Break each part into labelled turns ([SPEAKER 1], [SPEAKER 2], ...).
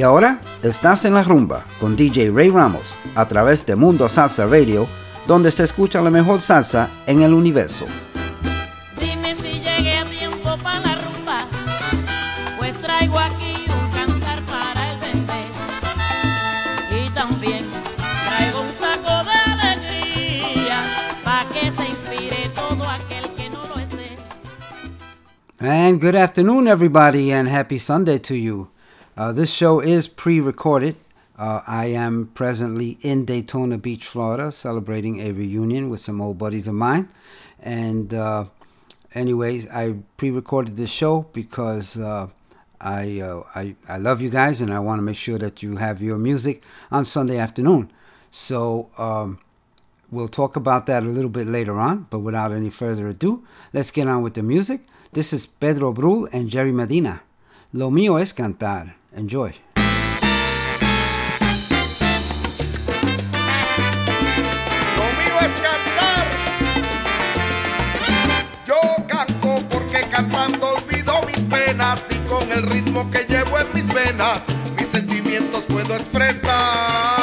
[SPEAKER 1] Y ahora estás en la rumba con DJ Ray Ramos a través de Mundo Salsa Radio, donde se escucha la mejor salsa en el universo. And good afternoon, everybody, and happy Sunday to you. Uh, this show is pre recorded. Uh, I am presently in Daytona Beach, Florida, celebrating a reunion with some old buddies of mine. And, uh, anyways, I pre recorded this show because. Uh, I, uh, I, I love you guys and I want to make sure that you have your music on Sunday afternoon. So um, we'll talk about that a little bit later on, but without any further ado, let's get on with the music. This is Pedro Brul and Jerry Medina. Lo mío es cantar. Enjoy.
[SPEAKER 2] Lo mío es cantar. Yo canto porque cantando olvido mis penas y con el ritmo que llevo en mis venas mis sentimientos puedo expresar.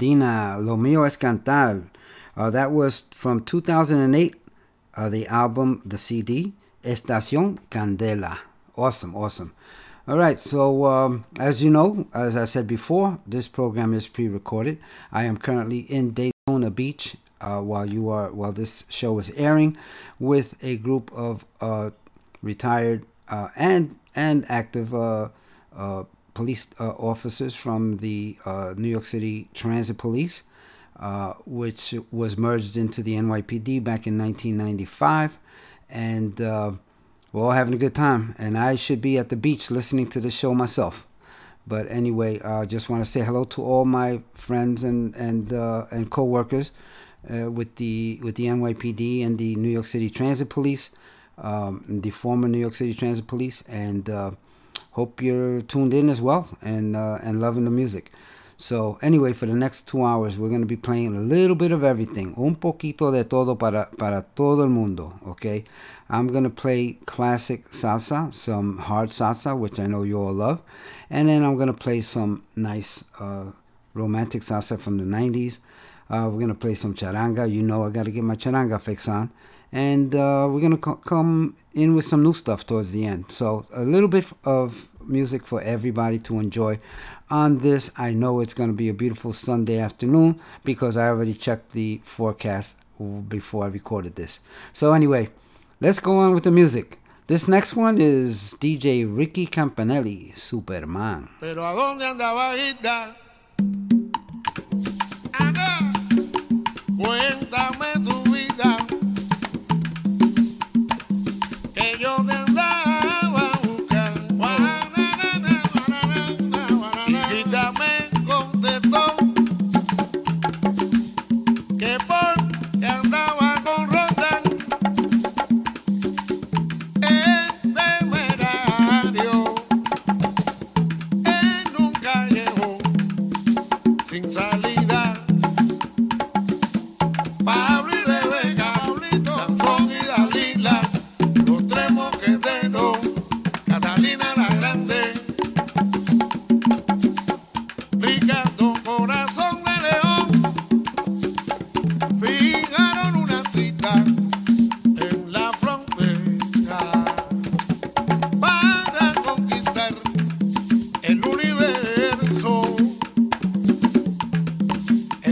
[SPEAKER 1] Medina, Lo Mio Es Cantar. Uh, that was from 2008, uh, the album, the CD, Estación Candela. Awesome, awesome. All right, so um, as you know, as I said before, this program is pre recorded. I am currently in Daytona Beach uh, while you are while this show is airing with a group of uh, retired uh, and and active uh, police uh, officers from the uh, New York City Transit Police, uh, which was merged into the NYPD back in 1995, and uh, we're all having a good time. And I should be at the beach listening to the show myself. But anyway, I just want to say hello to all my friends and and uh, and coworkers uh, with the with the NYPD and the New York City Transit Police, um, the former New York City Transit Police, and uh, hope you're tuned in as well and uh, and loving the music. So anyway, for the next two hours, we're going to be playing a little bit of everything, un poquito de todo para para todo el mundo. Okay, I'm going to play classic salsa, some hard salsa, which I know you all love, and then I'm going to play some nice uh, romantic salsa from the 90s. Uh, we're gonna play some charanga. You know, I gotta get my charanga fix on, and uh, we're gonna co- come in with some new stuff towards the end. So a little bit of music for everybody to enjoy on this. I know it's gonna be a beautiful Sunday afternoon because I already checked the forecast before I recorded this. So anyway, let's go on with the music. This next one is DJ Ricky Campanelli, Superman.
[SPEAKER 3] Pero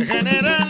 [SPEAKER 3] general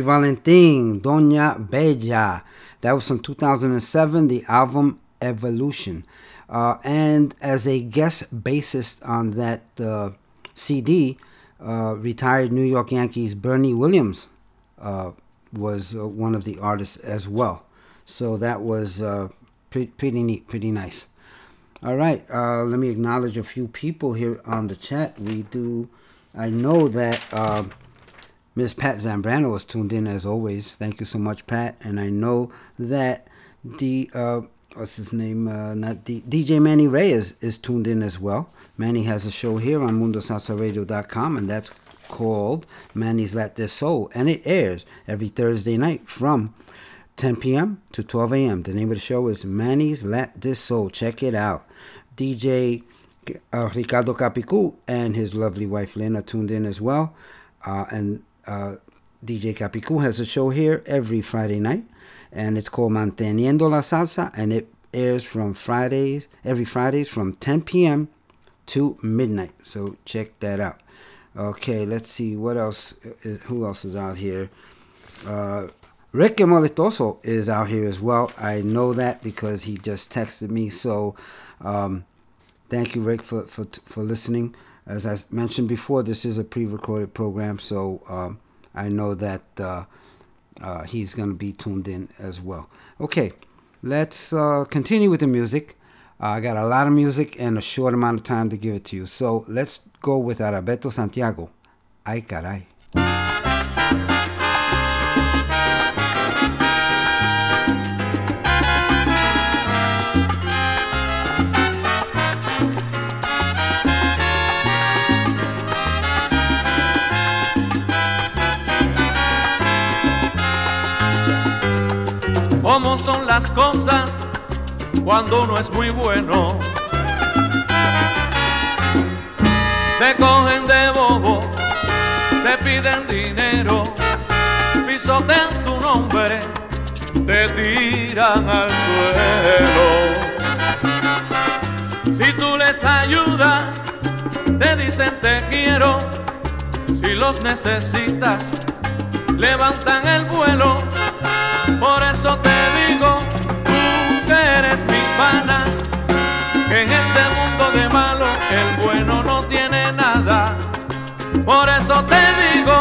[SPEAKER 1] Happy Valentin, Doña Bella. That was from 2007, the album Evolution. Uh, and as a guest bassist on that uh, CD, uh, retired New York Yankees Bernie Williams uh, was uh, one of the artists as well. So that was uh, pre pretty neat, pretty nice. All right, let me acknowledge a few people here on the chat. We do, I know that. Miss Pat Zambrano is tuned in as always. Thank you so much, Pat. And I know that the uh, what's his name? Uh, not D- DJ Manny Reyes is tuned in as well. Manny has a show here on MundoSalsaRadio.com, and that's called Manny's Let This Soul, and it airs every Thursday night from 10 p.m. to 12 a.m. The name of the show is Manny's Let This Soul. Check it out. DJ uh, Ricardo Capicu and his lovely wife Lena tuned in as well. Uh, and uh, DJ Capicu has a show here every Friday night, and it's called Manteniendo la Salsa, and it airs from Fridays, every Fridays from 10 p.m. to midnight. So check that out. Okay, let's see what else. Is, who else is out here? Uh, Rick Molestoso is out here as well. I know that because he just texted me. So, um, thank you, Rick, for, for for listening. As I mentioned before, this is a pre-recorded program, so um, I know that uh, uh, he's going to be tuned in as well. Okay, let's uh, continue with the music. I got a lot of music and a short amount of time to give it to you. So let's go with Arabeto Santiago. Ay, caray.
[SPEAKER 4] Las cosas cuando uno es muy bueno. Te cogen de bobo, te piden dinero, pisotean tu nombre, te tiran al suelo. Si tú les ayudas, te dicen te quiero, si los necesitas, levantan el vuelo. Por eso te eres mi pana, en este mundo de malo el bueno no tiene nada. Por eso te digo,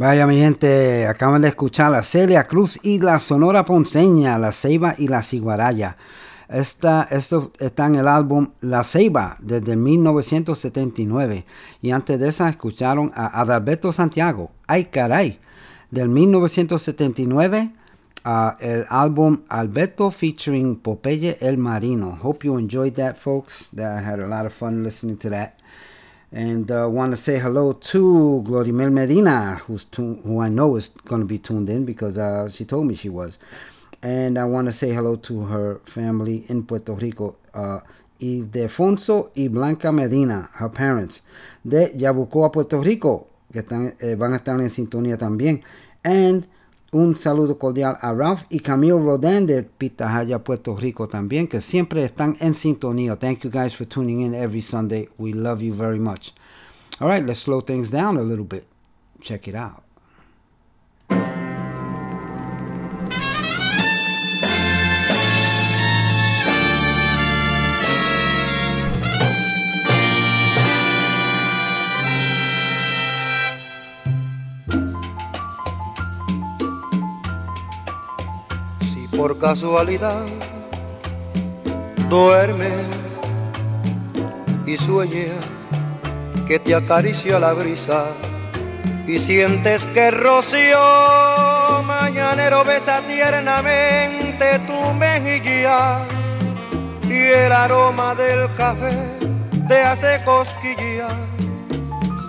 [SPEAKER 1] Vaya mi gente, acaban de escuchar a Celia Cruz y la Sonora Ponceña, La Ceiba y la Ciguaraya. Esta, esto está en el álbum La Ceiba desde 1979 y antes de esa escucharon a Adalberto Santiago, Ay Caray, del 1979 uh, el álbum Alberto featuring Popeye El Marino. Hope you enjoyed that folks. That I had a lot of fun listening to that. And uh, want to say hello to Glorimel Medina, who's who I know is going to be tuned in because uh, she told me she was. And I want to say hello to her family in Puerto Rico, uh, Ildefonso y Blanca Medina, her parents, de Yabucoa, Puerto Rico, que están, eh, van a estar en sintonía también. And un saludo cordial a Ralph y Camille Rodin de Pitahaya, Puerto Rico también, que siempre están en sintonía. Thank you guys for tuning in every Sunday. We love you very much. All right, let's slow things down a little bit. Check it out.
[SPEAKER 5] Por casualidad. Duermes y sueñas que te acaricia la brisa y sientes que rocío mañanero besa tiernamente tu mejilla y el aroma del café te hace cosquillas,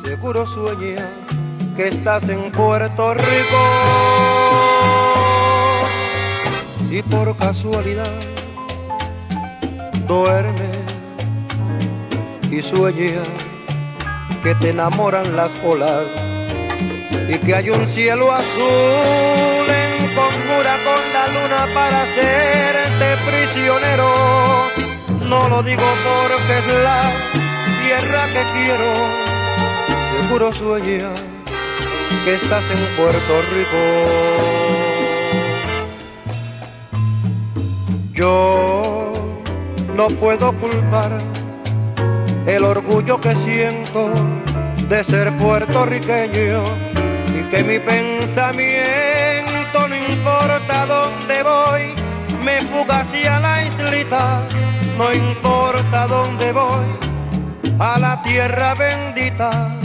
[SPEAKER 5] seguro sueñas que estás en Puerto Rico si por casualidad duermes y sueñas que te enamoran las olas y que hay un cielo azul en conjura con la luna para hacerte prisionero. No lo digo porque es la tierra que quiero, seguro sueñas que estás en Puerto Rico. Yo no puedo culpar el orgullo que siento de ser puertorriqueño y que mi pensamiento no importa dónde voy, me fuga hacia la islita, no importa dónde voy, a la tierra bendita,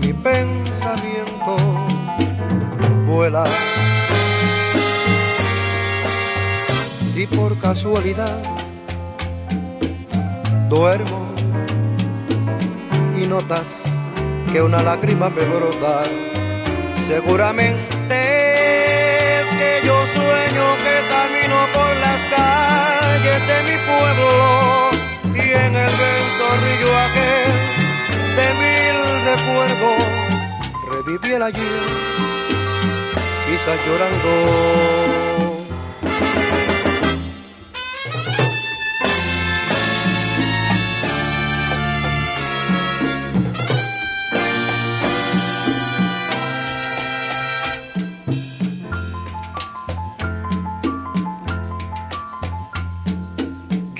[SPEAKER 5] mi pensamiento vuela. Si por casualidad duermo y notas que una lágrima me brota, seguramente es que yo sueño que camino por las calles de mi pueblo y en el ventorrillo aquel de mil recuerdos reviví el ayer, quizás llorando.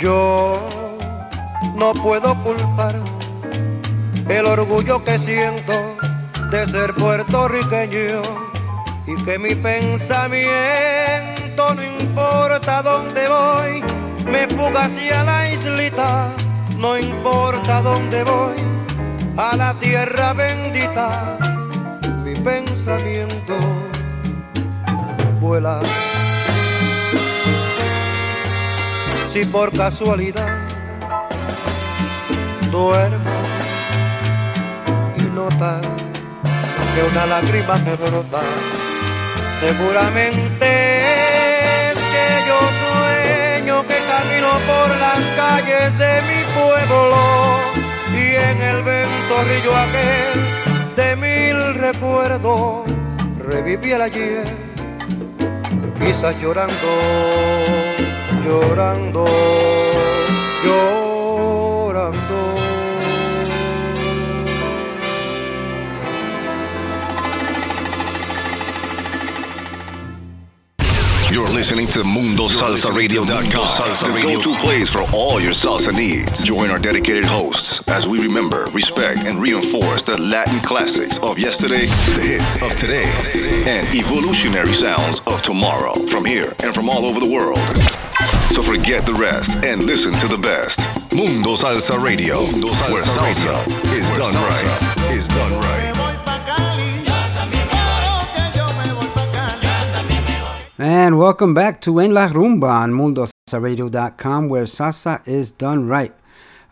[SPEAKER 5] Yo no puedo culpar el orgullo que siento de ser puertorriqueño y que mi pensamiento no importa dónde voy, me fuga hacia la islita, no importa dónde voy, a la tierra bendita, mi pensamiento vuela. Si por casualidad duermo y notas que una lágrima me brota, seguramente es que yo sueño que camino por las calles de mi pueblo y en el ventorrillo aquel de mil recuerdos reviví el ayer, quizás llorando llorando, llorando.
[SPEAKER 6] You're listening to Mundo listening to MundoSalsaRadio.com, the go-to place for all your salsa needs. Join our dedicated hosts as we remember, respect, and reinforce the Latin classics of yesterday, the hits of today, and evolutionary sounds of tomorrow from here and from all over the world. So forget the rest and listen to the best. Mundo Salsa Radio, where salsa is done right. Is done right.
[SPEAKER 3] Me voy pa' Cali. Claro que yo me voy pa' Cali.
[SPEAKER 1] And welcome back to En La Rumba on MundoSalsaRadio.com, where salsa is done right.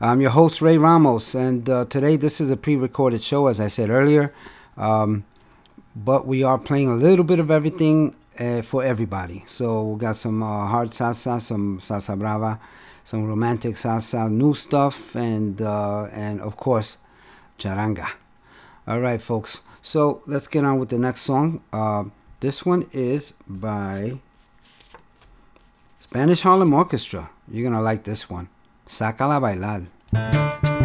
[SPEAKER 1] I'm your host, Ray Ramos, and uh, today this is a pre recorded show, as I said earlier. Um, but we are playing a little bit of everything uh, for everybody. So we got some uh, hard salsa, some salsa brava, some romantic salsa, new stuff, and uh, and of course, charanga. All right, folks. So let's get on with the next song. Uh, this one is by Spanish Harlem Orchestra. You're gonna like this one. Sácala a bailar.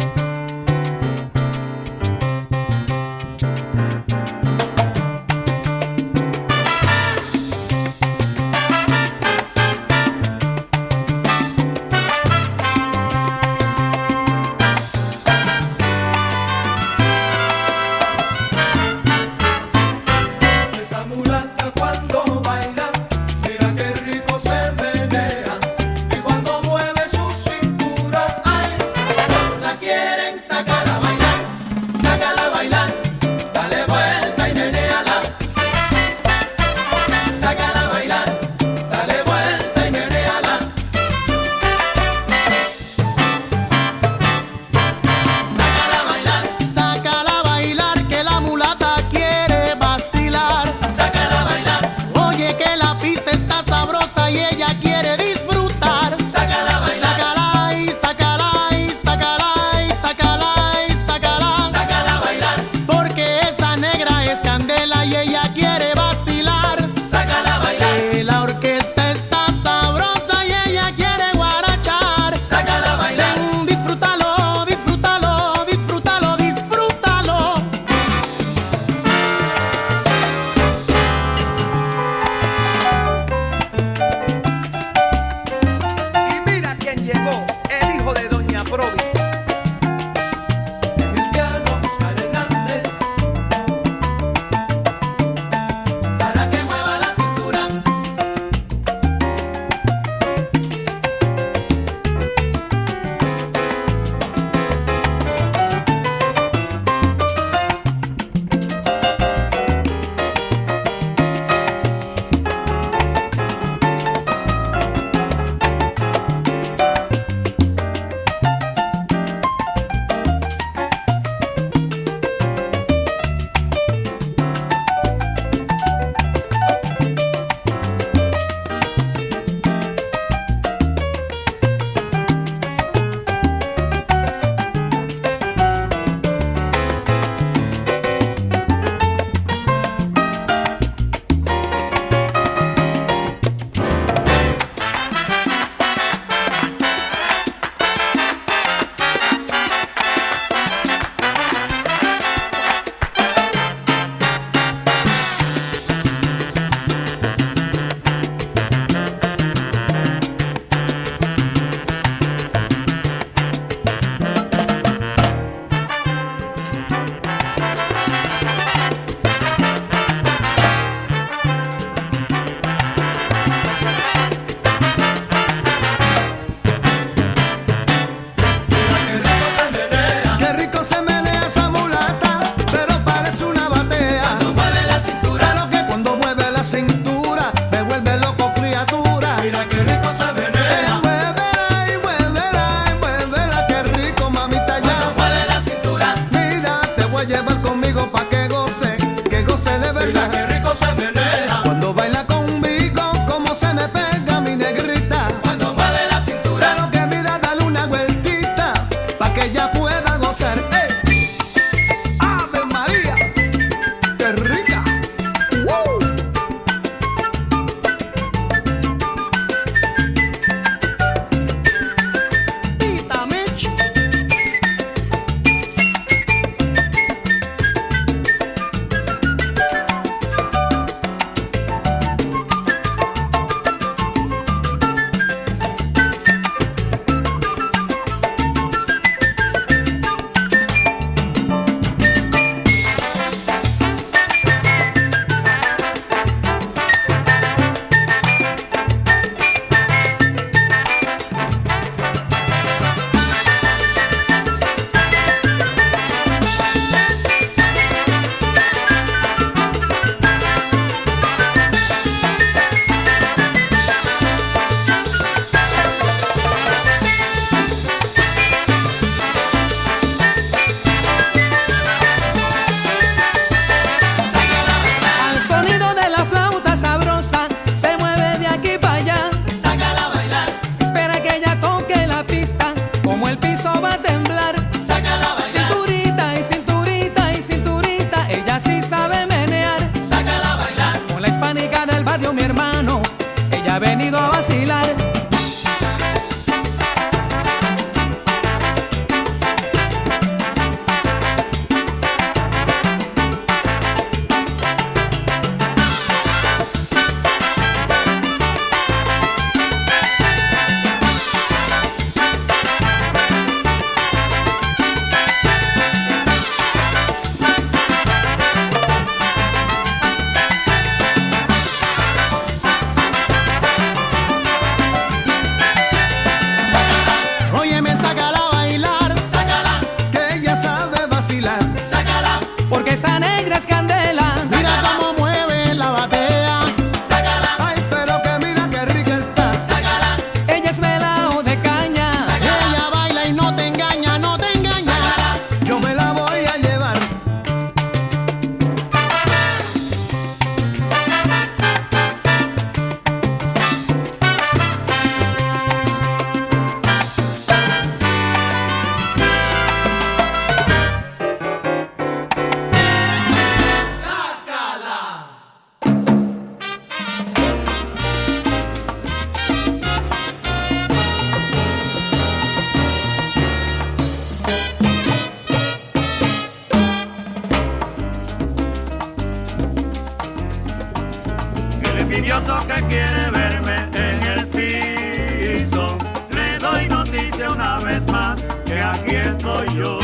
[SPEAKER 4] envidioso que quiere verme en el piso. Le doy noticia una vez más que aquí estoy yo.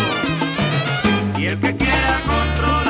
[SPEAKER 4] Y el que quiera
[SPEAKER 1] controlar.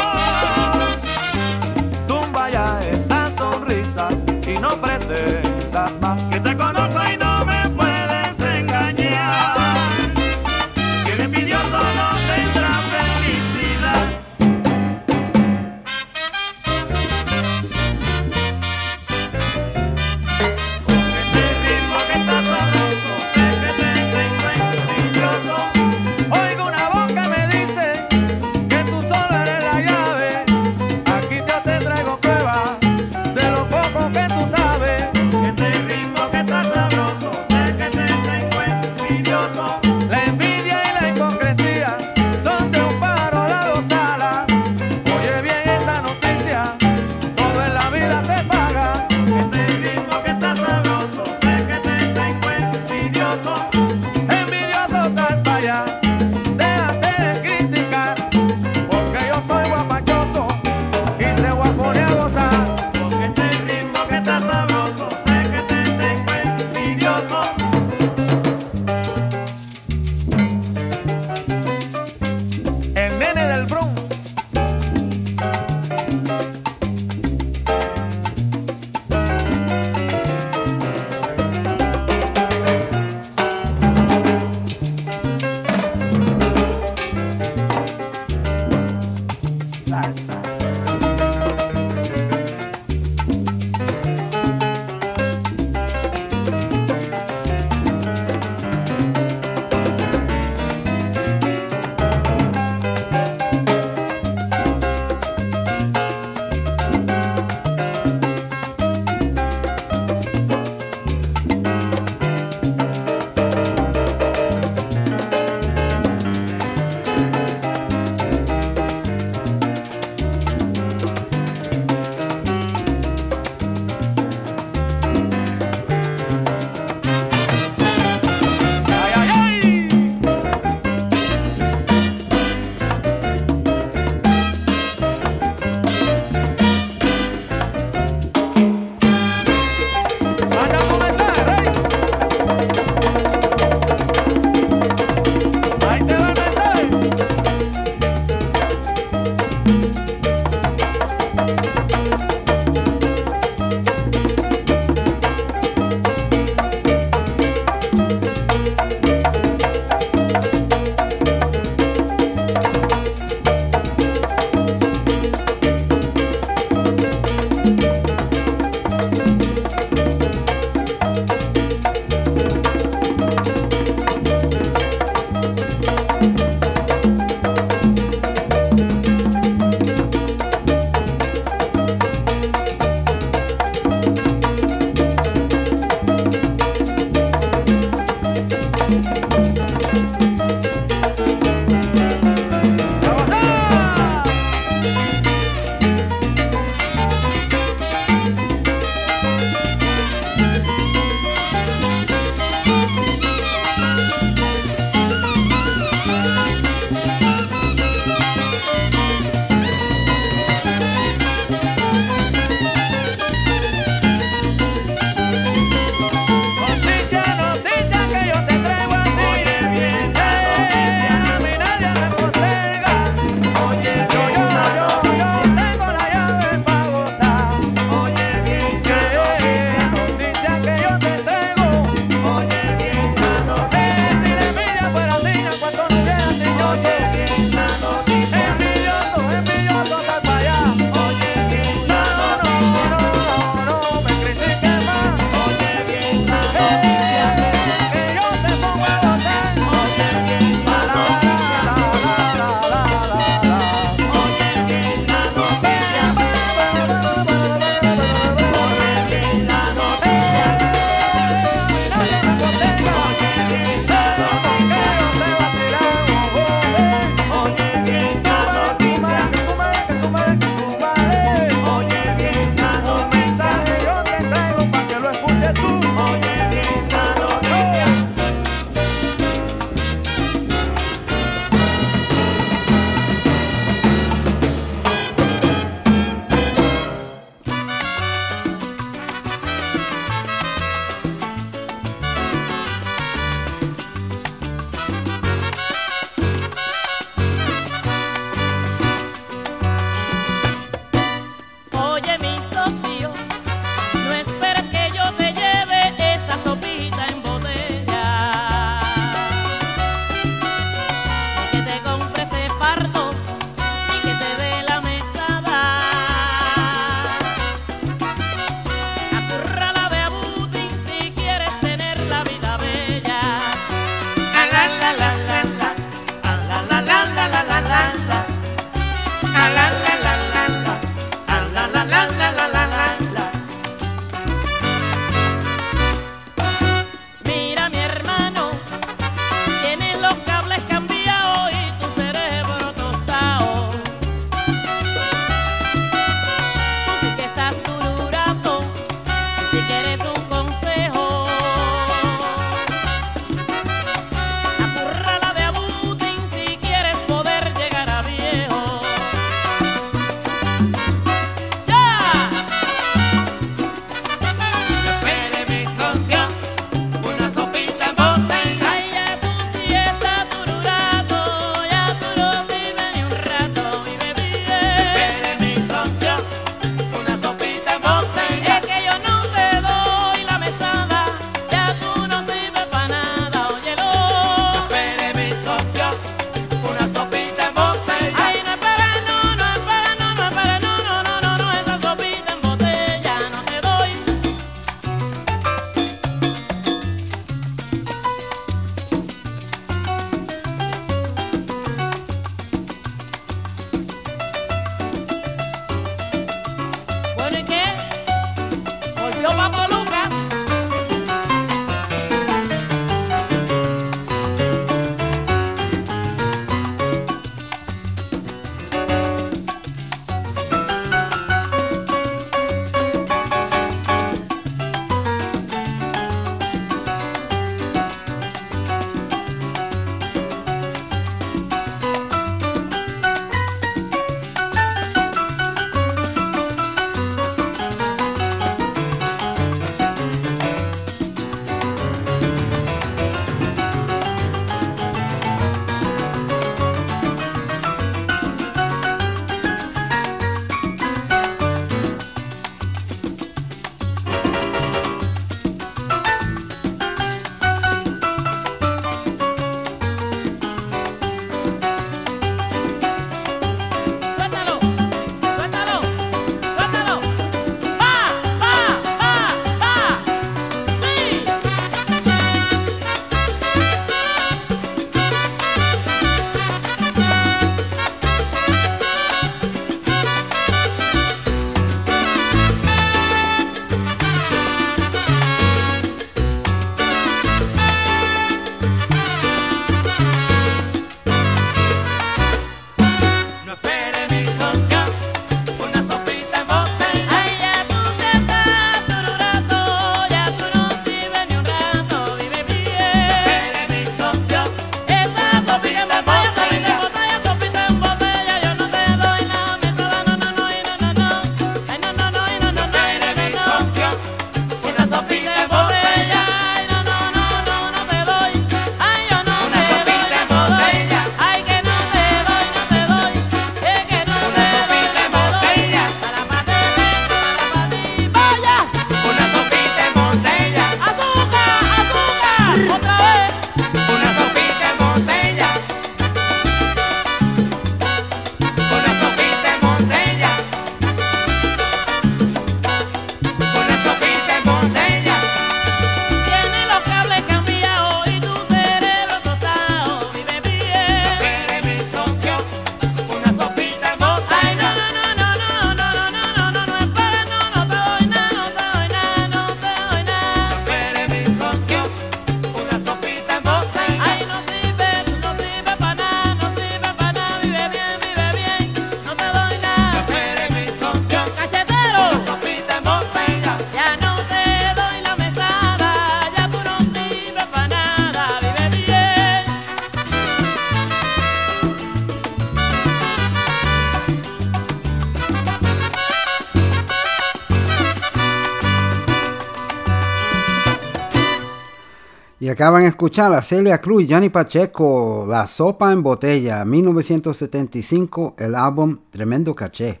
[SPEAKER 1] Acaban de escuchar a Celia Cruz y Johnny Pacheco, La Sopa en Botella, 1975, el álbum Tremendo Caché.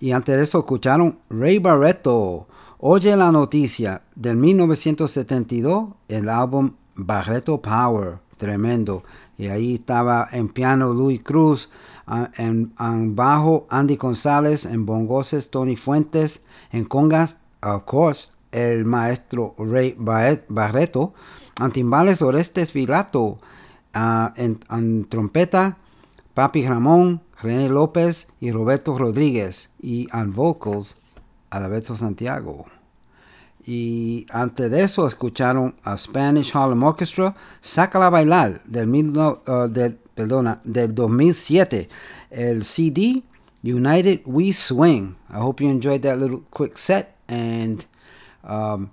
[SPEAKER 1] Y antes de eso escucharon Ray Barreto, Oye la Noticia, del 1972, el álbum Barreto Power, tremendo. Y ahí estaba en piano Luis Cruz, en, bajo Andy González, en bongoses Tony Fuentes, en congas, of course, el maestro Ray Barreto, en timbales Orestes Vilato, ah, en, trompeta Papi Ramón, René López y Roberto Rodríguez, y en vocals Alberto Santiago. Y antes de eso escucharon a Spanish Harlem Orchestra, Sácala bailar, del, uh, del, perdona, del 2007. El CD, United We Swing. I hope you enjoyed that little quick set. And um,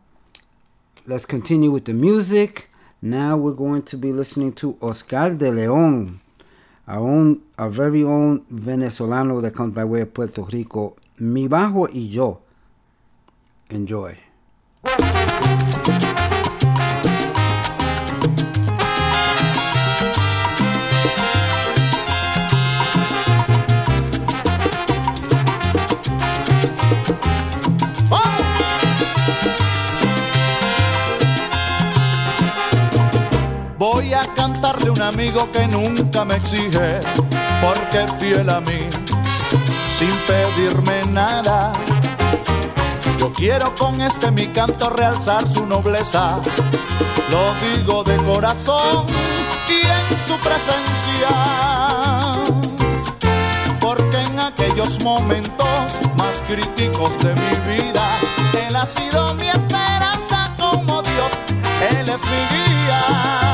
[SPEAKER 1] let's continue with the music. Now we're going to be listening to Oscar de León, our own, our very own venezolano that comes by way of Puerto Rico. Mi bajo y yo. Enjoy.
[SPEAKER 7] Voy a cantarle un amigo que nunca me exige, porque fiel a mí, sin pedirme nada yo quiero con este mi canto realzar su nobleza. Lo digo de corazón y en su presencia. Porque en aquellos momentos más críticos de mi vida, Él ha sido mi esperanza como Dios, Él es mi guía.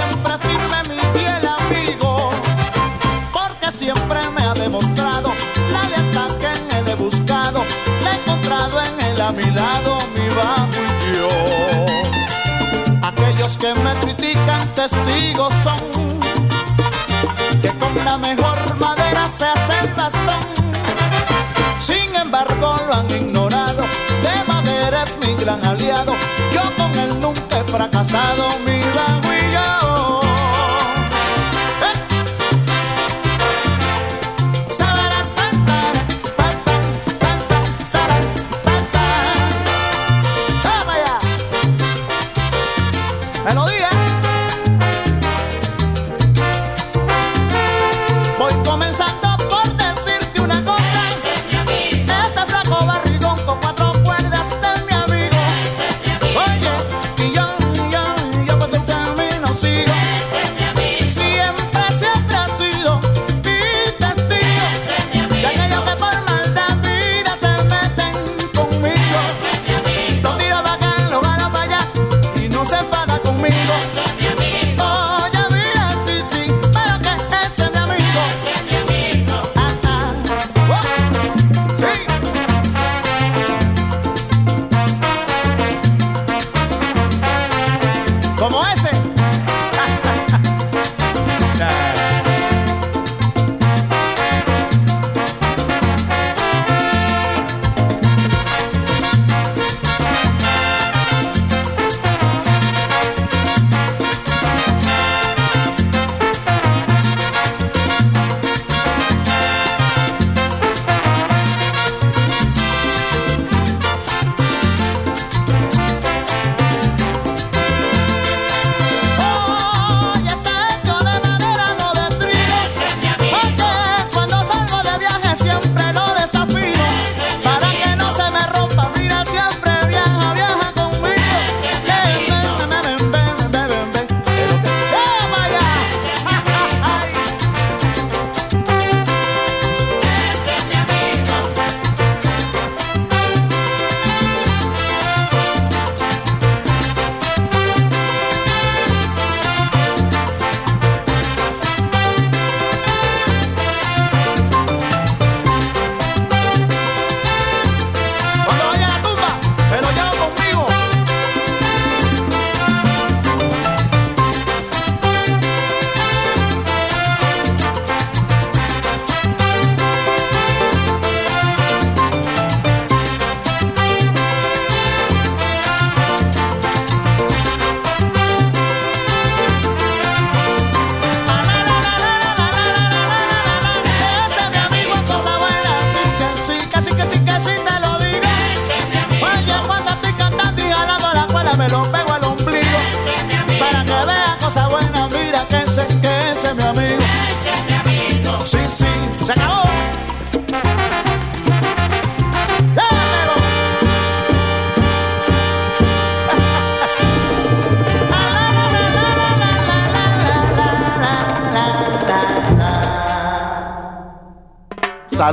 [SPEAKER 7] Siempre firme mi fiel amigo, porque siempre me ha demostrado la lealtad que en él he buscado, la he encontrado en él a mi lado, mi bajo y yo. Aquellos que me critican testigos son que con la mejor madera se hace el bastón. Sin embargo lo han ignorado, de madera es mi gran aliado, yo con él nunca he fracasado,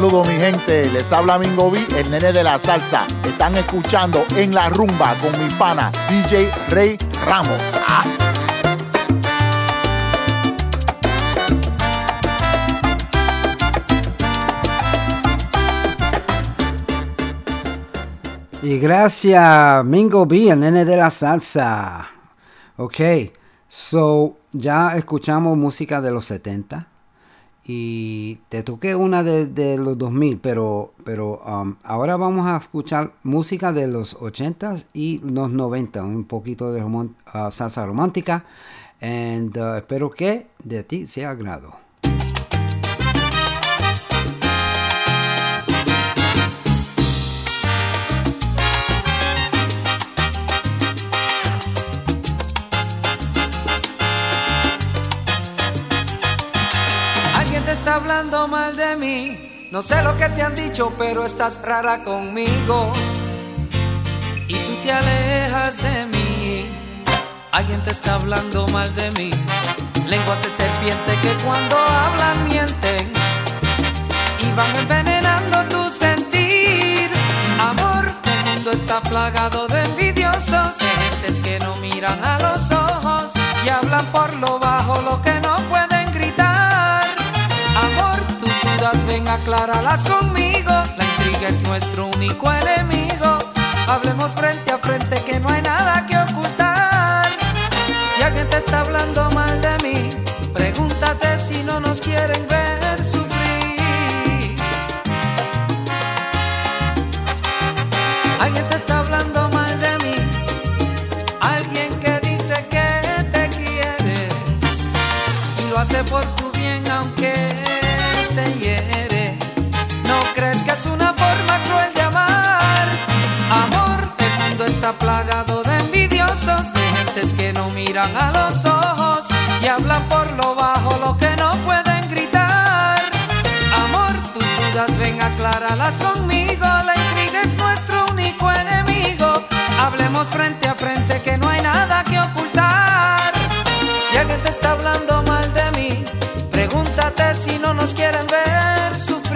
[SPEAKER 7] Saludos mi gente, les habla Mingo B, el nene de la salsa. Están escuchando en la rumba con mi pana DJ Rey Ramos. Ah.
[SPEAKER 1] Y gracias, Mingo B, el nene de la salsa. Ok, so ya escuchamos música de los 70 y te toqué una de, los 2000, pero, pero um, ahora vamos a escuchar música de los 80 y los 90, un poquito de uh, salsa romántica. And uh, espero que de ti sea agrado.
[SPEAKER 8] Hablando mal de mí. No sé lo que te han dicho, pero estás rara conmigo. Y tú te alejas de mí. Alguien te está hablando mal de mí. Lenguas de serpiente que cuando hablan mienten. Y van envenenando tu sentir. Amor, el mundo está plagado de envidiosos. De gentes que no miran a los ojos. Y hablan por lo bajo lo que no acláralas conmigo. La intriga es nuestro único enemigo. Hablemos frente a frente que no hay nada que ocultar. Si alguien te está hablando mal de mí, pregúntate si no nos quieren ver. Es una forma cruel de amar? Amor, el mundo está plagado de envidiosos, de gentes que no miran a los ojos y hablan por lo bajo lo que no pueden gritar. Amor, tus dudas ven, acláralas conmigo, la intriga es nuestro único enemigo. Hablemos frente a frente que no hay nada que ocultar. Si alguien te está hablando mal de mí, pregúntate si no nos quieren ver sufrir.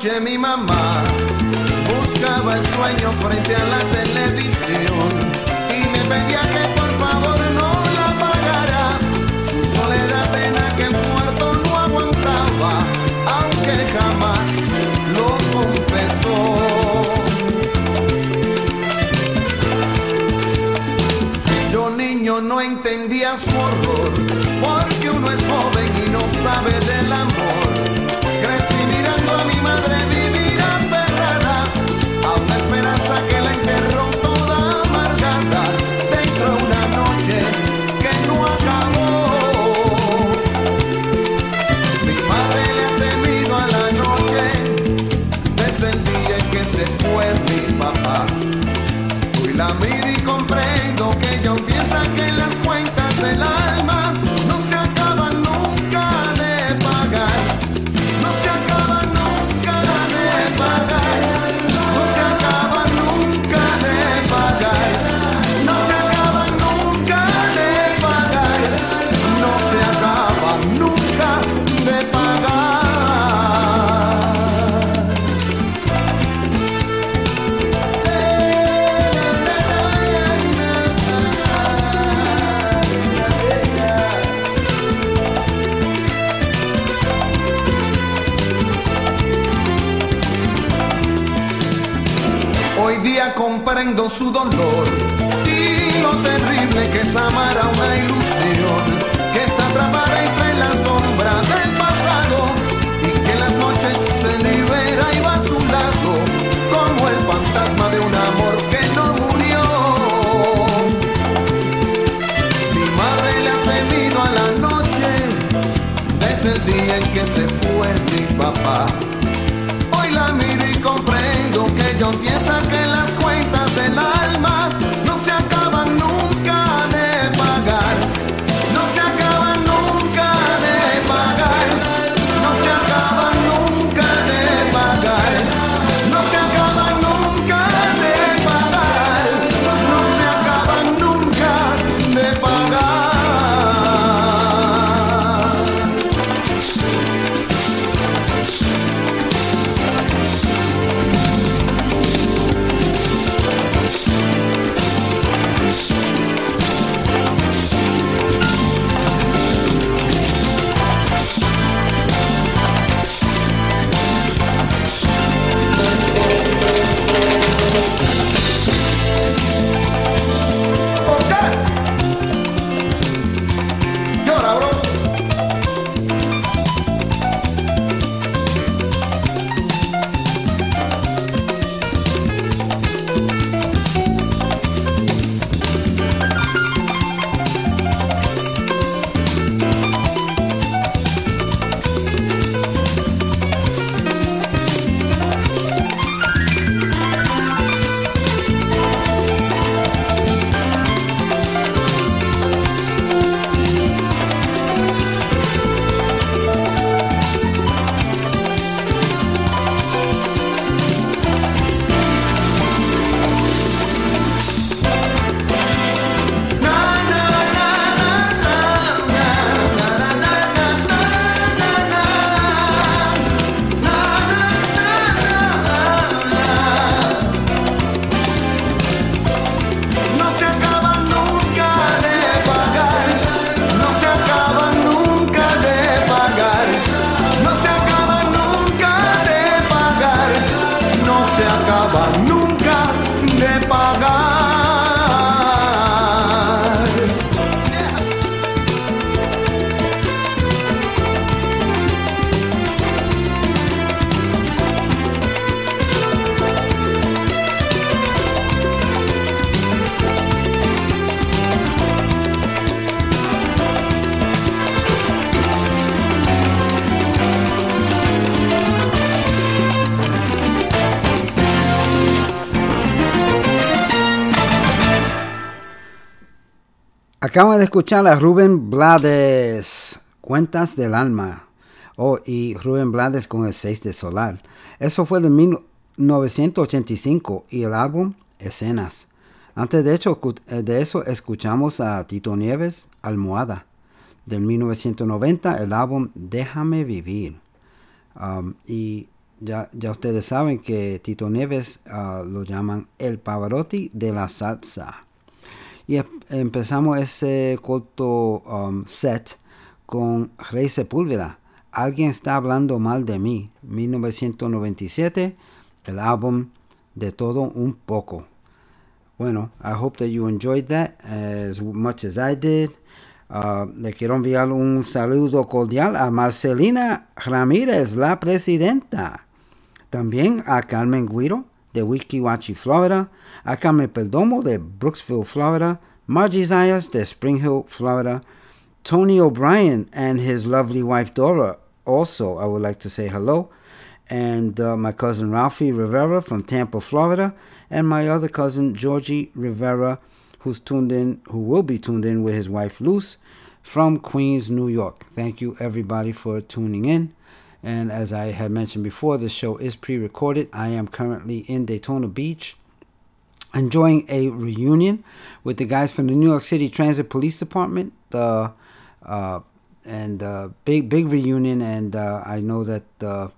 [SPEAKER 9] Noche
[SPEAKER 10] mi
[SPEAKER 11] mamá
[SPEAKER 2] Acaban de
[SPEAKER 1] escuchar a Rubén Blades, Cuentas del Alma. Oh, y Rubén Blades con el 6 de Solar. Eso fue de 1985 y el álbum Escenas. Antes de, hecho, eh, de eso escuchamos a Tito Nieves, Almohada. Del 1990 el álbum Déjame Vivir. Um, y ya, ya ustedes saben que Tito Nieves ah, lo llaman el Pavarotti de la salsa. Y em- empezamos ese corto um, set con Rey Sepúlveda. Alguien está hablando mal de mí. 1997, el álbum de todo un poco. Bueno, I hope that you enjoyed that as much as I did. Uh, le quiero enviar un saludo cordial a Marcelina Ramírez, la presidenta. También a Carmen Guido de Wikiwachi, Florida. A Carmen Perdomo de Brooksville, Florida. Margie Zayas de Spring Hill, Florida. Tony O'Brien and his lovely wife Dora. Also, I would like to say hello. And uh, my cousin Ralphie Rivera from Tampa, Florida. And my other cousin Georgie Rivera, who's tuned in, who will be tuned in with his wife Luce from Queens, New York. Thank you, everybody, for tuning in. And as I had mentioned before, the show is pre recorded. I am currently in Daytona Beach enjoying a reunion with the guys from the New York City Transit Police Department. Uh, uh, and uh, big, big reunion. And uh, I know that uh,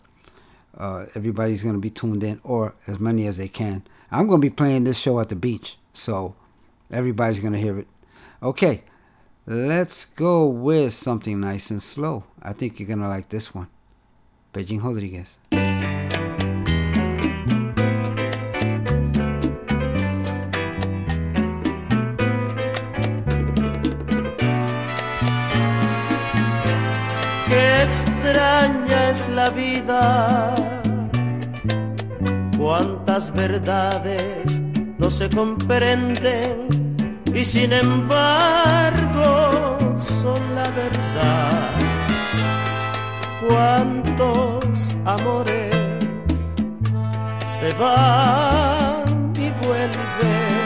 [SPEAKER 1] uh, everybody's going to be tuned in, or as many as they can. I'm going to be playing this show at the beach. So everybody's going to hear it. Okay, let's go with something nice and slow. I think you're going to like this one. Beijing Rodriguez.
[SPEAKER 12] Qué extraña es la vida, cuántas verdades no se comprenden y sin embargo son la verdad. Cuántos amores se van y vuelven,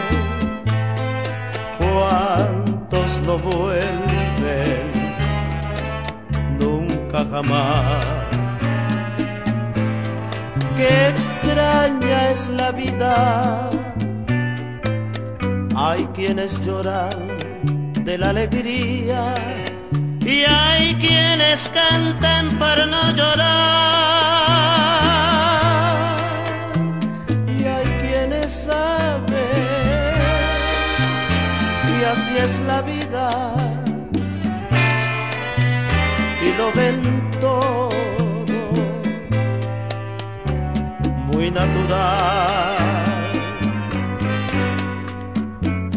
[SPEAKER 12] cuántos no vuelven nunca jamás. Qué extraña es la vida. Hay quienes lloran de la alegría y hay quienes cantan para no llorar. Y hay quienes saben y así es la vida y lo ven todo muy natural.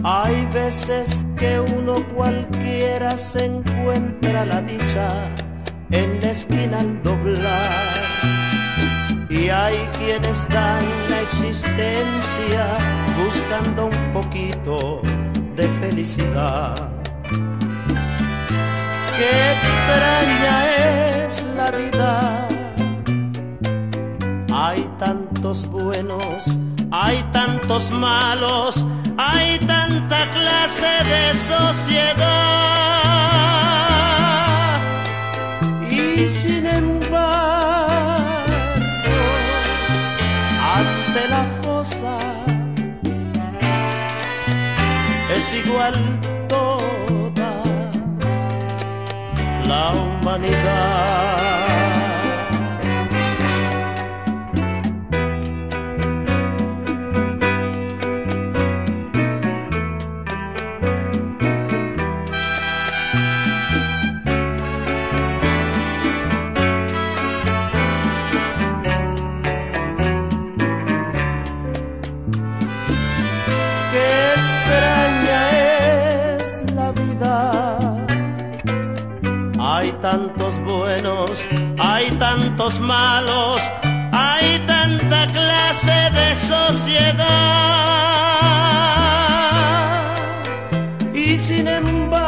[SPEAKER 12] Hay veces que uno cualquiera se encuentra la dicha en la esquina al doblar. Y hay quienes dan la existencia buscando un poquito de felicidad. Qué extraña es la vida. Hay tantos buenos, hay tantos malos, hay tanta clase de sociedad. Y sin embargo, ante la fosa es igual toda la humanidad. Hay tantos malos, hay tanta clase de sociedad. Y sin embargo,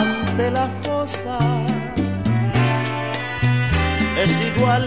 [SPEAKER 12] ante la fosa es igual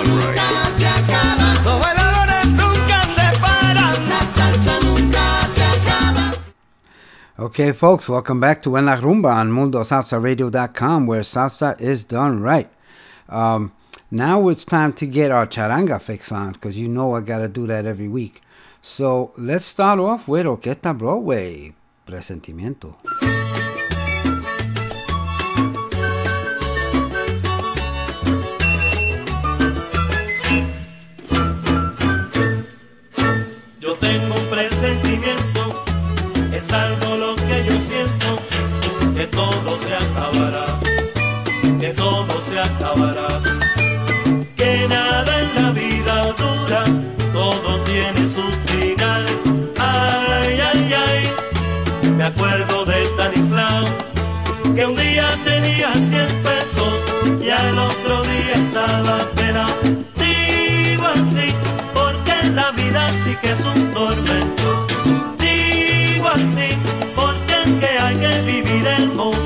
[SPEAKER 6] right.
[SPEAKER 1] Okay, folks, welcome back to En La Rumba on MundoSalsaRadio.com, where salsa is done right. Um, now it's time to get our charanga fix on, because you know I got to do that every week. So let's start off with Orquesta Broadway, Presentimiento.
[SPEAKER 13] que todo se acabará, que todo se acabará, que nada en la vida dura, todo tiene su final. Ay, ay, ay, me acuerdo de Stanislao, que un día tenía 100 pesos y al otro día estaba pelado. Digo así, porque la vida sí que es un tormento. Digo así vivir el
[SPEAKER 14] mundo.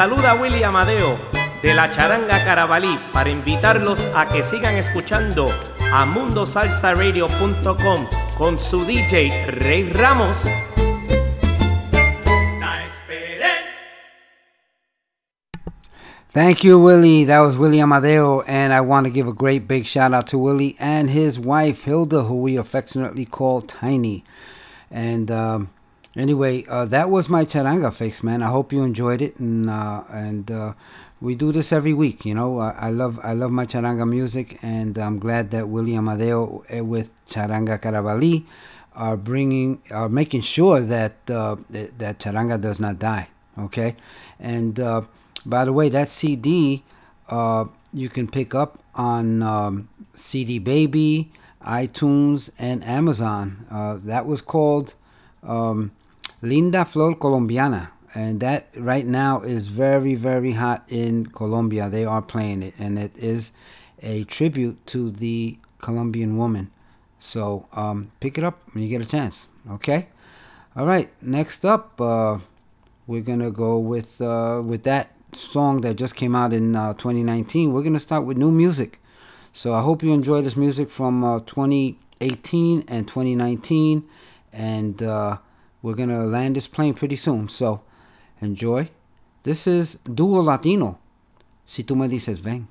[SPEAKER 14] Saluda Willy Amadeo de la Charanga Carabalí para invitarlos a que sigan escuchando a mundosalsaradio.com con su DJ Rey Ramos.
[SPEAKER 1] Thank you, Willie. That was Willie Amadeo, and I want to give a great big shout out to Willie and his wife Hilda, who we affectionately call Tiny. And um, anyway, uh, that was my charanga fix, man. I hope you enjoyed it, and uh, and uh, we do this every week. You know, I, I love I love my charanga music, and I'm glad that William Amadeo eh, with Charanga Carabali are bringing are making sure that uh, that that charanga does not die. Okay, and uh, by the way, that CD uh, you can pick up on um, CD Baby, iTunes, and Amazon. That was called um, Linda Flor Colombiana, and that right now is very, very hot in Colombia. They are playing it, and it is a tribute to the Colombian woman. So um, pick it up when you get a chance. Okay. All right. Next up, uh, we're gonna go with uh, with that song that just came out in uh, 2019. We're gonna start with new music. So I hope you enjoy this music from uh, 2018 and 2019, and we're gonna land this plane pretty soon. So enjoy. This is Duo Latino. Si tú me dices ven.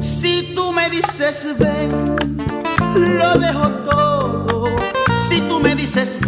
[SPEAKER 15] Si tú me dices ven,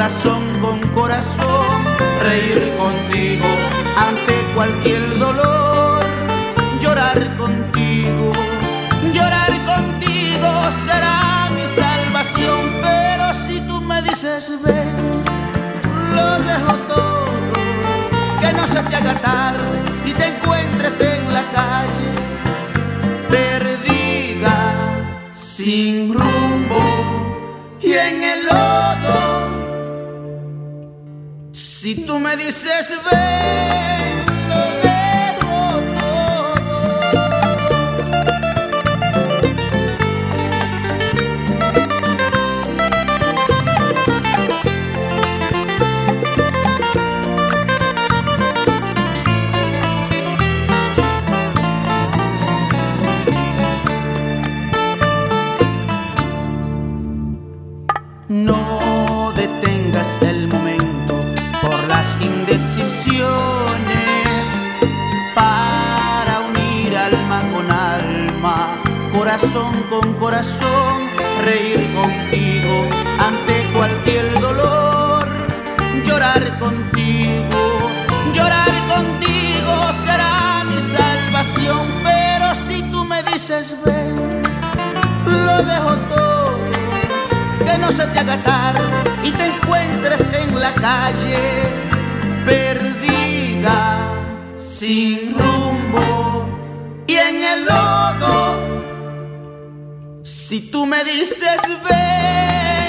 [SPEAKER 15] corazón con corazón, reír contigo ante cualquier dolor, llorar contigo, llorar contigo será mi salvación, pero si tú me dices ven, lo dejo todo, que no se te haga y te Si tú me dices ven, corazón con corazón, reír contigo ante cualquier dolor, llorar contigo, llorar contigo será mi salvación, pero si tú me dices ven, lo dejo todo que no se te haga tarde y te encuentres en la calle perdida, sin rumbo y en el lodo. Si tú me dices ven,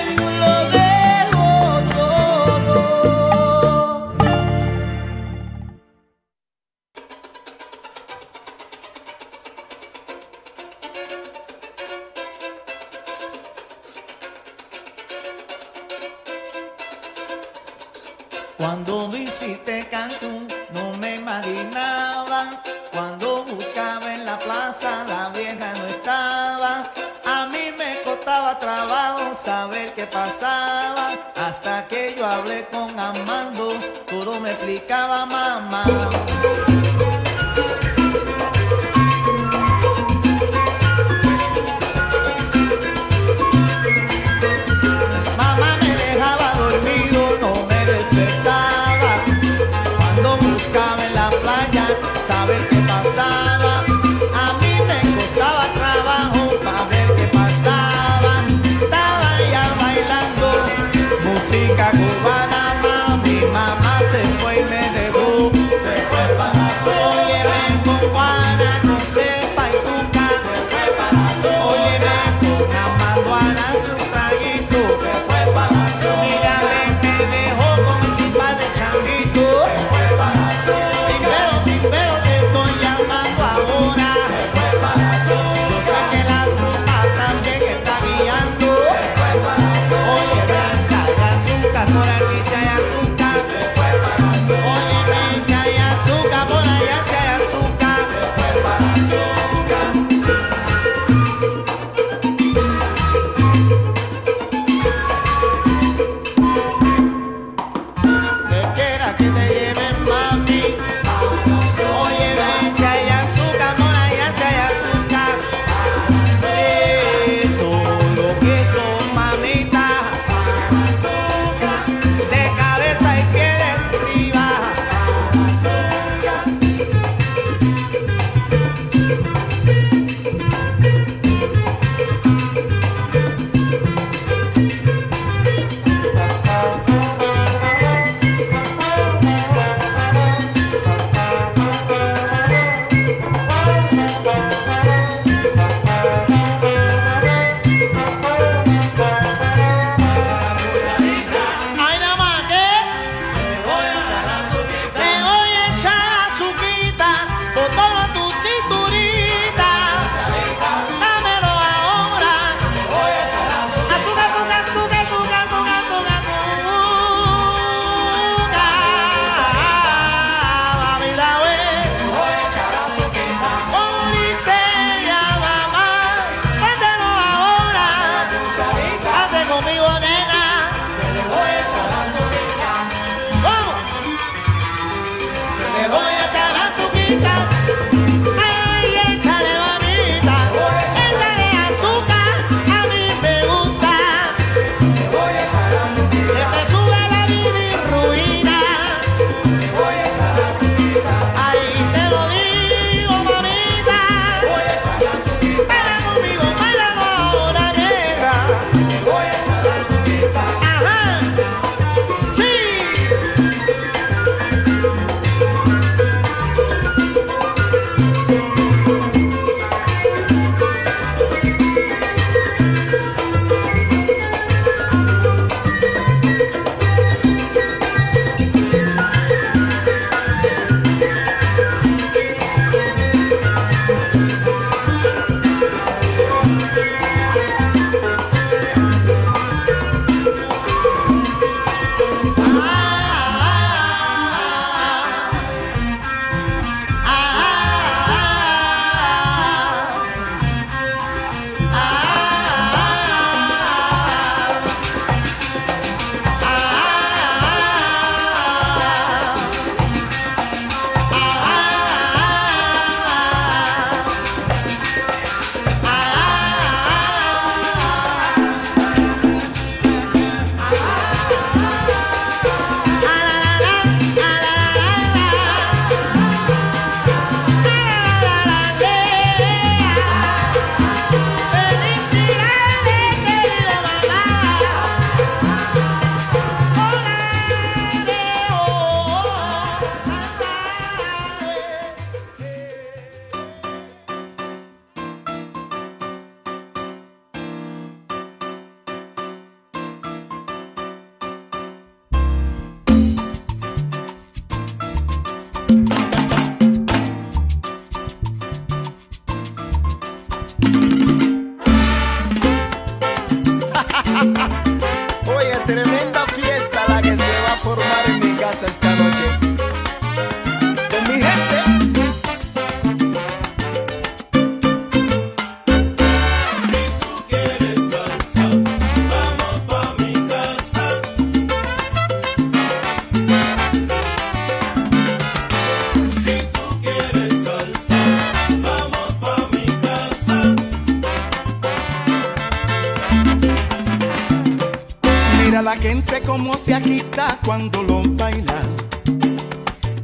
[SPEAKER 16] La
[SPEAKER 17] gente como se agita cuando lo baila.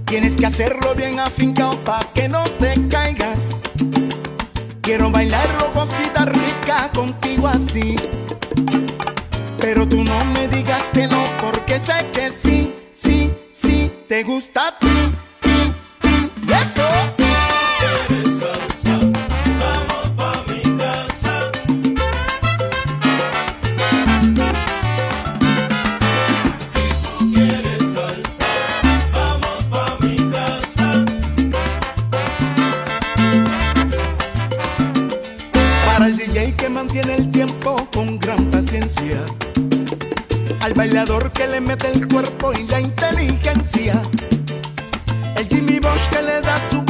[SPEAKER 17] Tienes que hacerlo bien afincado pa' que no te caigas. Quiero bailarlo cosita rica contigo así. Pero tú no me digas que no, porque sé que sí, sí, sí, te gusta a ti. Eso. al bailador que le mete el cuerpo y la inteligencia, el Jimmy Bosch que le da su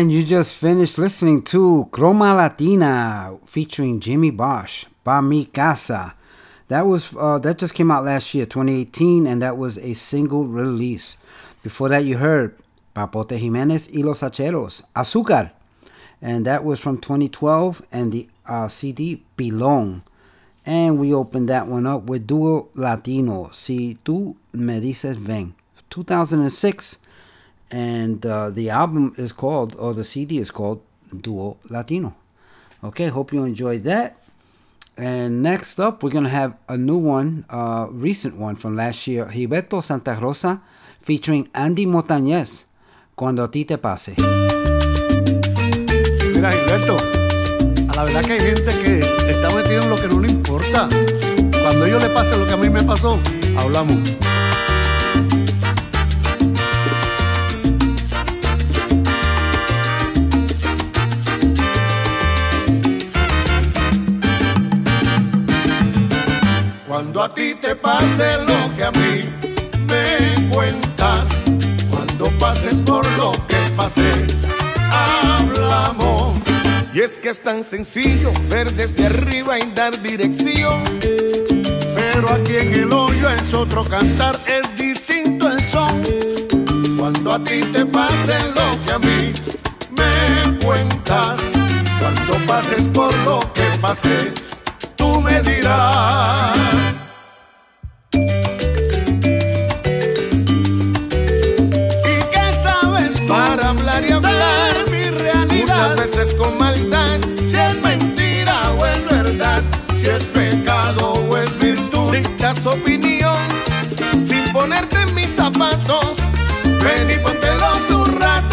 [SPEAKER 1] And you just finished listening to Croma Latina featuring Jimmy Bosch, Pa Mi Casa. That was uh, that just came out last year, 2018, and that was a single release. Before that, you heard Papote Jimenez y Los Hacheros, Azúcar, and that was from 2012 and the uh, CD Belong. And we opened that one up with Duo Latino, Si Tú Me Dices Ven, 2006 and uh, the album is called or the cd is called duo latino okay hope you enjoyed that and next up we're gonna have a new one uh, recent one from last year Gilberto Santa Rosa featuring Andy Montañez Cuando a ti te pase
[SPEAKER 18] Mira, Gilberto, a la verdad que hay gente que está metido en lo que no le importa. Cuando a ellos le pase lo que a mí me pasó, hablamos.
[SPEAKER 3] Cuando a ti te pase lo que a mí me cuentas, cuando pases por lo que pasé, hablamos. Y es que es tan sencillo ver desde arriba y dar dirección. Pero aquí en el hoyo es otro cantar, es distinto el son. Cuando a ti te pase lo que a mí me cuentas, cuando pases por lo que pasé, tú me dirás. ¿Y qué sabes tú para hablar y hablar mi realidad? Muchas veces con maldad, si es mentira o es verdad, si es pecado o es virtud. Dictas opinión sin ponerte en mis zapatos. Ven y póntelos un rato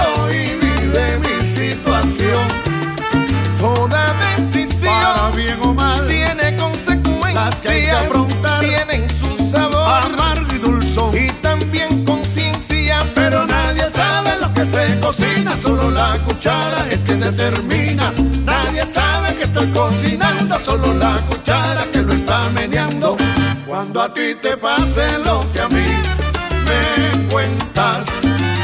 [SPEAKER 3] tienen su sabor amargo y dulzón. Y también conciencia, pero nadie sabe lo que se cocina. Solo la cuchara es que determina. Nadie sabe que estoy cocinando, solo la cuchara que lo está meneando. Cuando a ti te pase lo que a mí me
[SPEAKER 19] cuentas.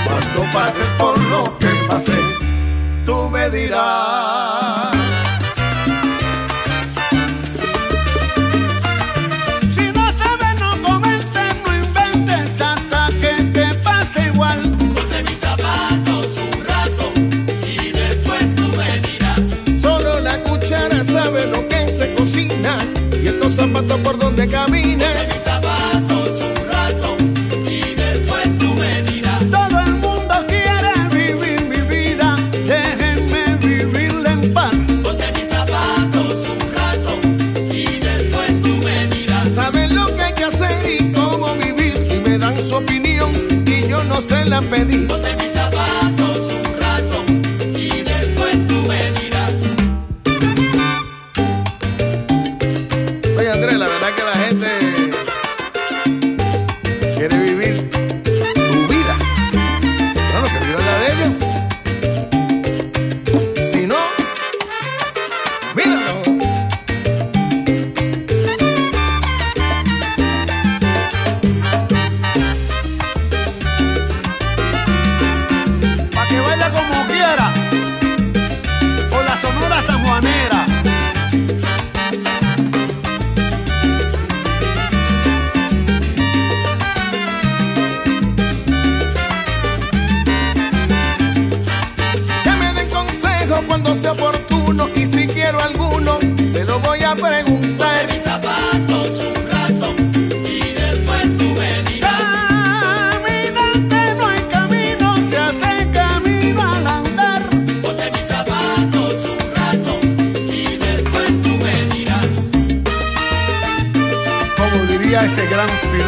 [SPEAKER 19] Cuando pases por lo que pasé, tú me dirás. Cocina y estos zapatos por donde camine.
[SPEAKER 13] Ponte mis zapatos un rato y después tú me dirás.
[SPEAKER 20] Todo el mundo quiere vivir mi vida, déjenme vivirla en paz.
[SPEAKER 13] Ponte mis zapatos un rato y después tú me dirás.
[SPEAKER 19] Saben lo que hay que hacer y cómo vivir y me dan su opinión y yo no se la pedí.
[SPEAKER 13] Ponte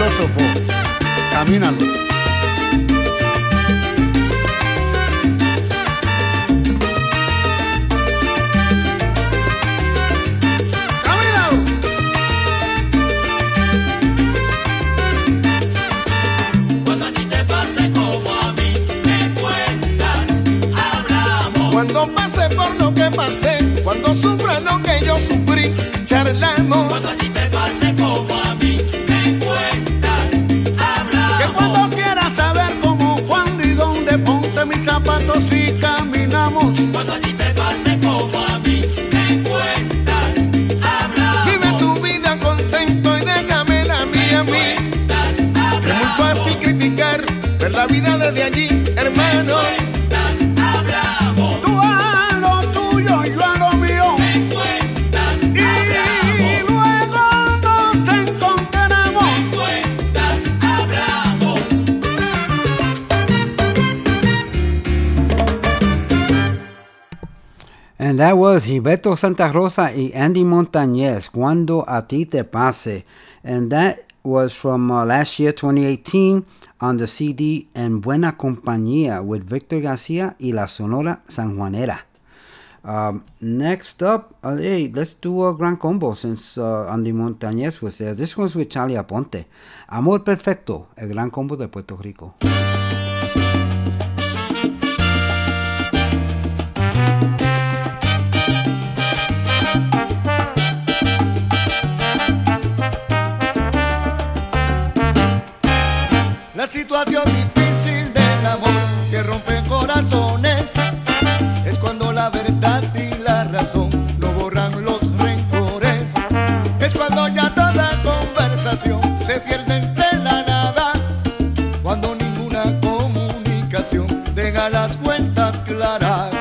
[SPEAKER 3] filósofo, camínalo.
[SPEAKER 1] Gilberto Santa Rosa y Andy Montañez, Cuando a ti te pase. And that was from uh, last year, 2018, on the CD En Buena Compañía with Victor Garcia y La Sonora Sanjuanera. Um, next up, uh, hey, let's do a grand combo since uh, Andy Montañez was there. This one's with Charlie Aponte. Amor Perfecto, el gran combo de Puerto Rico.
[SPEAKER 2] La situación difícil del amor que rompe corazones es cuando la verdad y la razón no borran los rencores. Es cuando ya toda conversación se pierde entre la nada. Cuando ninguna comunicación deja las cuentas claras.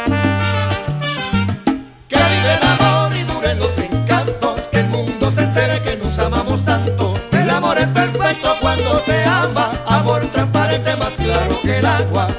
[SPEAKER 2] Que vive el amor y duren los encantos. Que el mundo se entere que nos amamos tanto. El amor es perfecto cuando se ama. Agua.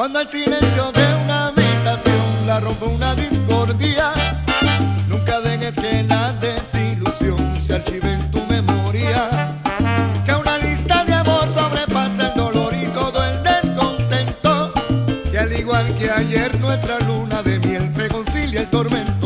[SPEAKER 2] Cuando al silencio de una habitación la rompe una discordia, nunca dejes que la desilusión se archive en tu memoria. Que una lista de amor sobrepasa el dolor y
[SPEAKER 21] todo
[SPEAKER 2] el
[SPEAKER 21] descontento. Que
[SPEAKER 2] al igual que
[SPEAKER 21] ayer nuestra luna de
[SPEAKER 2] miel reconcilia el tormento.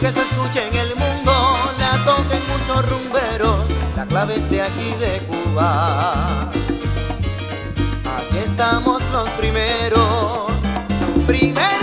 [SPEAKER 2] que
[SPEAKER 22] se escuche en el mundo la toquen muchos rumberos, la clave es de aquí de Cuba. Aquí estamos los primeros, primeros.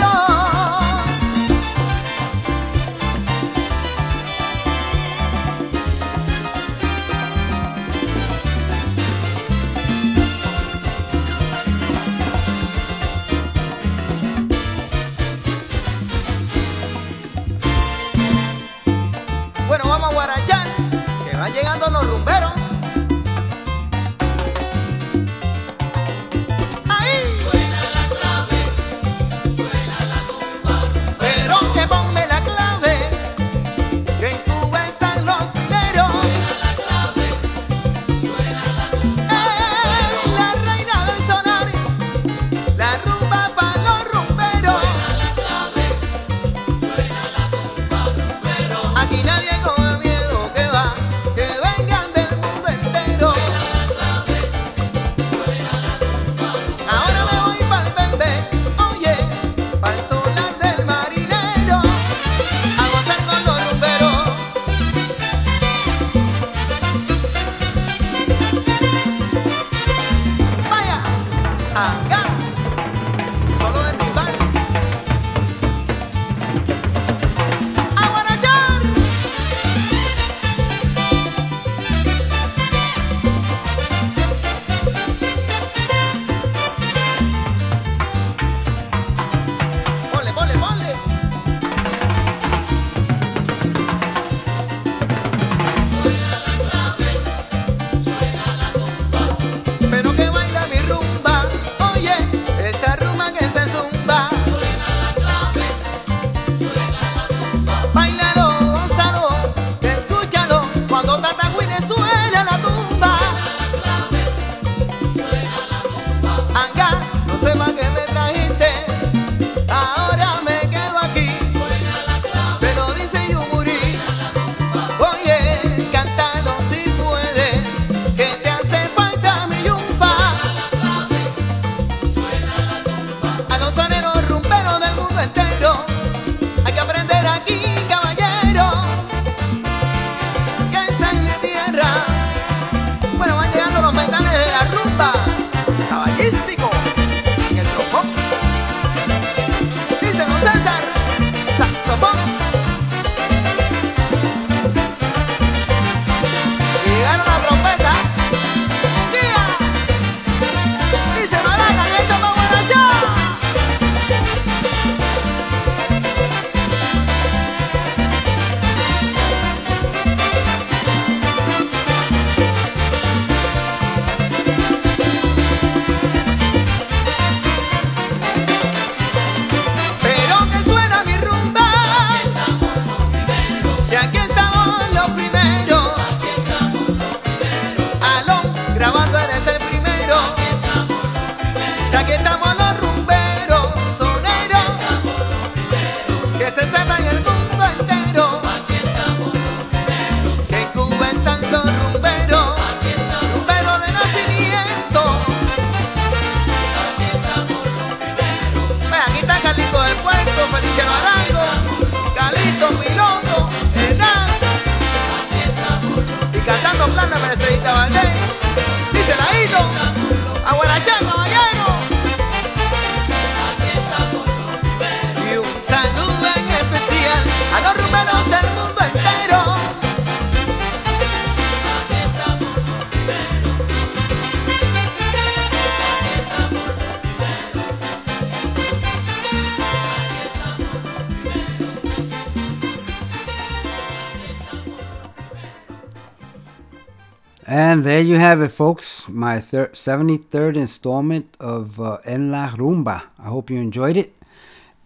[SPEAKER 1] And there you have it, folks. My thir- 73rd installment of uh, En La Rumba. I hope you enjoyed it.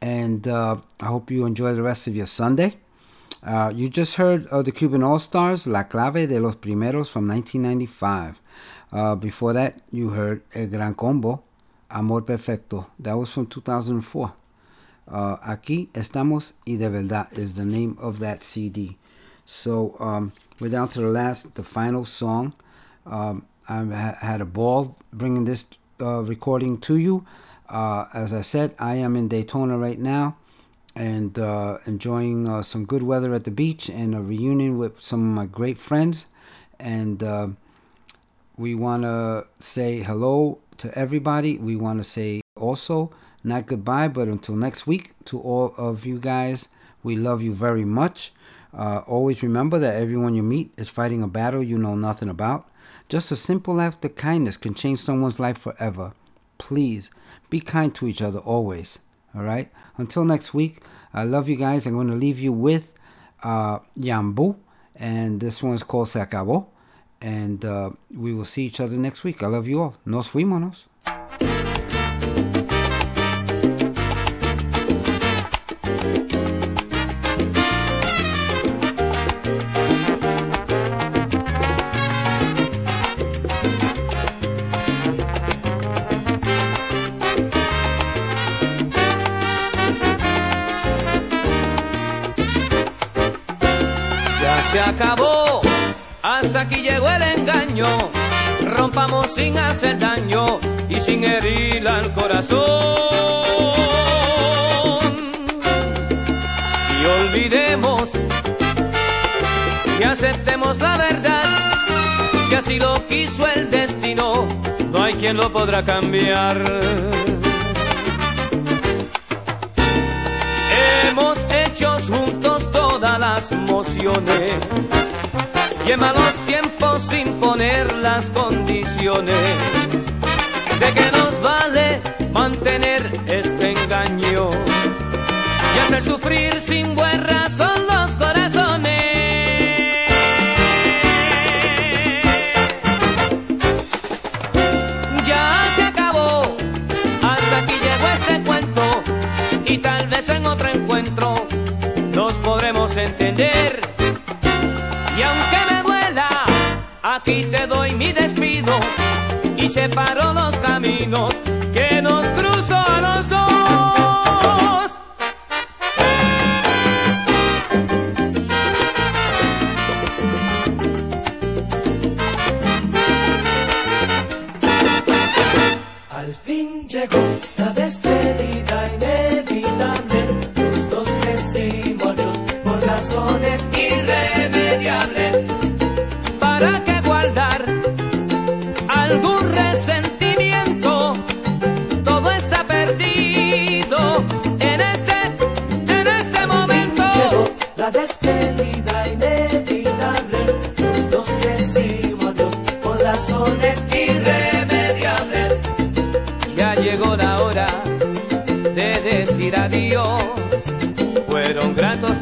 [SPEAKER 1] And uh, I hope you enjoy the rest of your Sunday. Uh, you just heard the Cuban All Stars, La Clave de los Primeros from 1995. Uh, before that, you heard El Gran Combo, Amor Perfecto. That was from 2004. Uh, Aquí estamos y de verdad is the name of that CD. So um, we're down to the last, the final song. Um, I ha- had a ball bringing this uh, recording to you. Uh, as I said, I am in Daytona right now and uh, enjoying uh, some good weather at the beach and a reunion with some of my great friends. And uh, we want to say hello to everybody. We want to say also not goodbye, but until next week to all of you guys. We love you very much. Uh, always remember that everyone you meet is fighting a battle you know nothing about. Just a simple act of kindness can change someone's life forever. Please be kind to each other always. All right. Until next week, I love you guys. I'm going to leave you with uh, Yambu, and this one's called Se Acabó. And uh, we will see each other next week. I love you all. Nos fuimos.
[SPEAKER 8] Rompamos sin hacer daño y sin herir al corazón. Y olvidemos y aceptemos la verdad. Si así lo quiso el destino, no hay quien lo podrá cambiar. Hemos hecho juntos todas las mociones y en malos tiempos sin poner las condiciones de que nos vale mantener este engaño y hacer sufrir sin buena razón los corazones. Ya se acabó, hasta aquí llegó este cuento y tal vez en otro encuentro nos podremos entender. Aquí te doy mi despido. Y separo los caminos
[SPEAKER 4] razones irremediables.
[SPEAKER 8] Ya llegó la hora de decir adiós. Fueron gratos